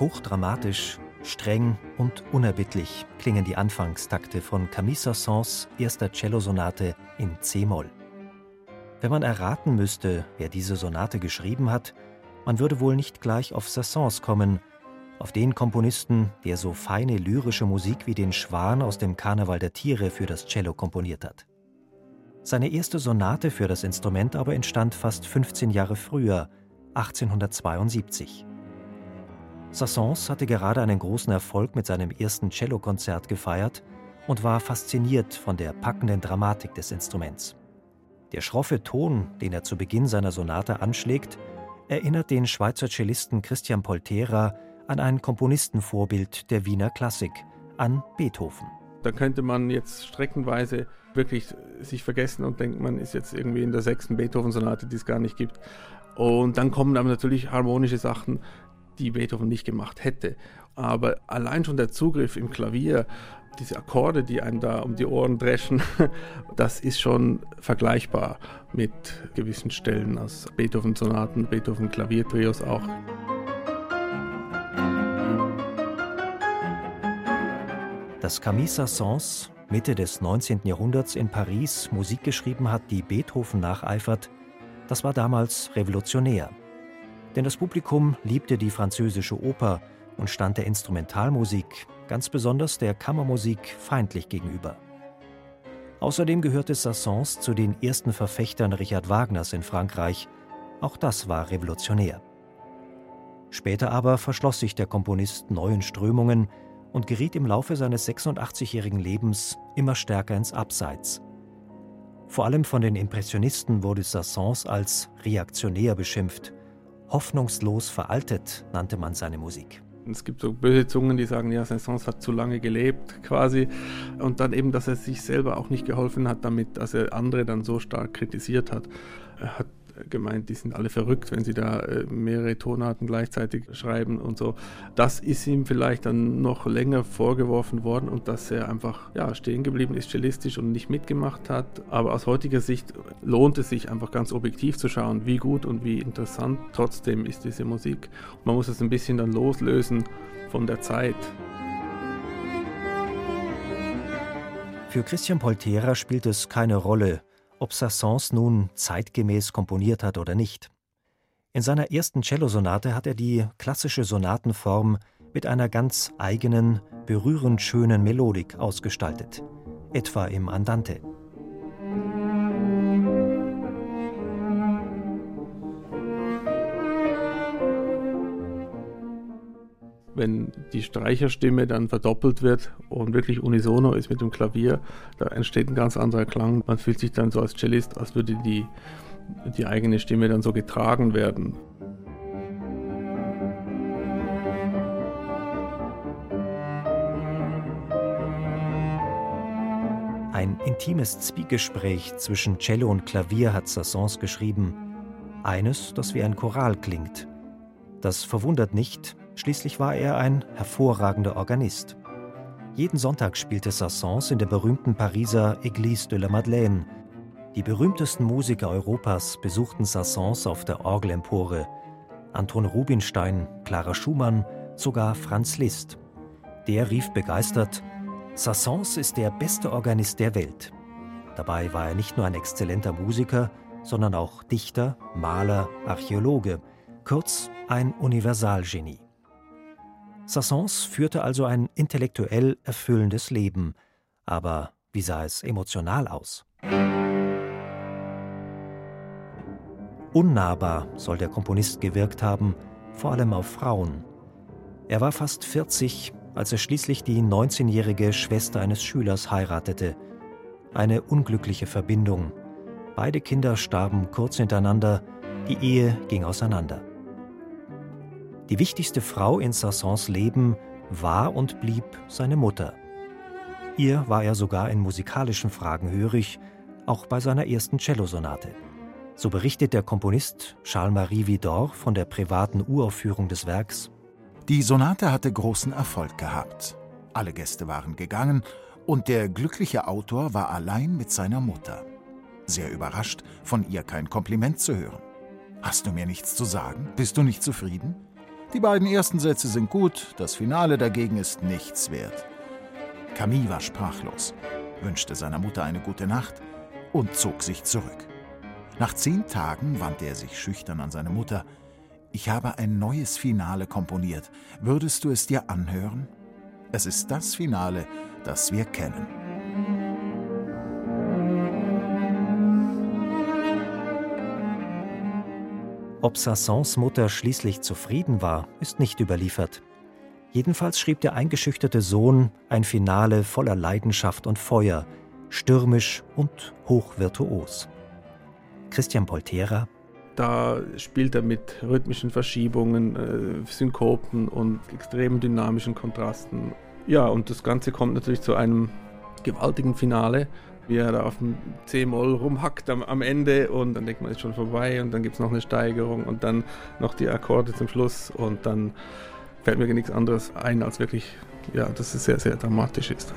Hochdramatisch, streng und unerbittlich klingen die Anfangstakte von Camille Saint-Saëns erster Cellosonate in C-Moll. Wenn man erraten müsste, wer diese Sonate geschrieben hat, man würde wohl nicht gleich auf Saint-Saëns kommen, auf den Komponisten, der so feine lyrische Musik wie den Schwan aus dem Karneval der Tiere für das Cello komponiert hat. Seine erste Sonate für das Instrument aber entstand fast 15 Jahre früher, 1872. Sassons hatte gerade einen großen Erfolg mit seinem ersten Cellokonzert gefeiert und war fasziniert von der packenden Dramatik des Instruments. Der schroffe Ton, den er zu Beginn seiner Sonate anschlägt, erinnert den Schweizer Cellisten Christian Poltera an ein Komponistenvorbild der Wiener Klassik, an Beethoven. Da könnte man jetzt streckenweise wirklich sich vergessen und denken, man ist jetzt irgendwie in der sechsten Beethoven-Sonate, die es gar nicht gibt. Und dann kommen aber natürlich harmonische Sachen, die Beethoven nicht gemacht hätte. Aber allein schon der Zugriff im Klavier, diese Akkorde, die einem da um die Ohren dreschen, das ist schon vergleichbar mit gewissen Stellen aus Beethoven-Sonaten, Beethoven-Klaviertrios auch. Dass Camille Saint-Saëns Mitte des 19. Jahrhunderts in Paris Musik geschrieben hat, die Beethoven nacheifert, das war damals revolutionär. Denn das Publikum liebte die französische Oper und stand der Instrumentalmusik, ganz besonders der Kammermusik, feindlich gegenüber. Außerdem gehörte Sassons zu den ersten Verfechtern Richard Wagners in Frankreich. Auch das war revolutionär. Später aber verschloss sich der Komponist neuen Strömungen und geriet im Laufe seines 86-jährigen Lebens immer stärker ins Abseits. Vor allem von den Impressionisten wurde Sassons als reaktionär beschimpft Hoffnungslos veraltet nannte man seine Musik. Es gibt so böse Zungen, die sagen, ja, Saint-Saëns hat zu lange gelebt, quasi. Und dann eben, dass er sich selber auch nicht geholfen hat damit, dass er andere dann so stark kritisiert hat. Er hat gemeint, die sind alle verrückt, wenn sie da äh, mehrere Tonarten gleichzeitig schreiben und so. Das ist ihm vielleicht dann noch länger vorgeworfen worden und dass er einfach ja, stehen geblieben ist, cellistisch und nicht mitgemacht hat. Aber aus heutiger Sicht lohnt es sich einfach ganz objektiv zu schauen, wie gut und wie interessant trotzdem ist diese Musik. Man muss es ein bisschen dann loslösen von der Zeit. Für Christian Poltera spielt es keine Rolle, ob Sassons nun zeitgemäß komponiert hat oder nicht. In seiner ersten Cellosonate hat er die klassische Sonatenform mit einer ganz eigenen, berührend schönen Melodik ausgestaltet, etwa im Andante. Wenn die Streicherstimme dann verdoppelt wird und wirklich unisono ist mit dem Klavier, da entsteht ein ganz anderer Klang. Man fühlt sich dann so als Cellist, als würde die, die eigene Stimme dann so getragen werden. Ein intimes Zwiegespräch zwischen Cello und Klavier hat Sassons geschrieben. Eines, das wie ein Choral klingt. Das verwundert nicht, Schließlich war er ein hervorragender Organist. Jeden Sonntag spielte Sassons in der berühmten Pariser Église de la Madeleine. Die berühmtesten Musiker Europas besuchten Sassons auf der Orgelempore. Anton Rubinstein, Clara Schumann, sogar Franz Liszt. Der rief begeistert: Sassons ist der beste Organist der Welt. Dabei war er nicht nur ein exzellenter Musiker, sondern auch Dichter, Maler, Archäologe, kurz ein Universalgenie. Sassons führte also ein intellektuell erfüllendes Leben, aber wie sah es emotional aus? Unnahbar soll der Komponist gewirkt haben, vor allem auf Frauen. Er war fast 40, als er schließlich die 19-jährige Schwester eines Schülers heiratete. Eine unglückliche Verbindung. Beide Kinder starben kurz hintereinander, die Ehe ging auseinander. Die wichtigste Frau in Sassons Leben war und blieb seine Mutter. Ihr war er sogar in musikalischen Fragen hörig, auch bei seiner ersten Cellosonate. So berichtet der Komponist Charles-Marie Vidor von der privaten Uraufführung des Werks. Die Sonate hatte großen Erfolg gehabt. Alle Gäste waren gegangen und der glückliche Autor war allein mit seiner Mutter. Sehr überrascht, von ihr kein Kompliment zu hören. Hast du mir nichts zu sagen? Bist du nicht zufrieden? Die beiden ersten Sätze sind gut, das Finale dagegen ist nichts wert. Camille war sprachlos, wünschte seiner Mutter eine gute Nacht und zog sich zurück. Nach zehn Tagen wandte er sich schüchtern an seine Mutter. Ich habe ein neues Finale komponiert. Würdest du es dir anhören? Es ist das Finale, das wir kennen. Ob Sassons Mutter schließlich zufrieden war, ist nicht überliefert. Jedenfalls schrieb der eingeschüchterte Sohn ein Finale voller Leidenschaft und Feuer, stürmisch und hochvirtuos. Christian Poltera da spielt er mit rhythmischen Verschiebungen, äh, Synkopen und extrem dynamischen Kontrasten. Ja, und das Ganze kommt natürlich zu einem gewaltigen Finale, wie er da auf dem C-Moll rumhackt am, am, Ende und dann denkt man, ist schon vorbei und dann gibt es noch eine Steigerung und dann noch die Akkorde zum Schluss und dann fällt mir nichts anderes ein, als wirklich, ja, dass es sehr, sehr dramatisch ist.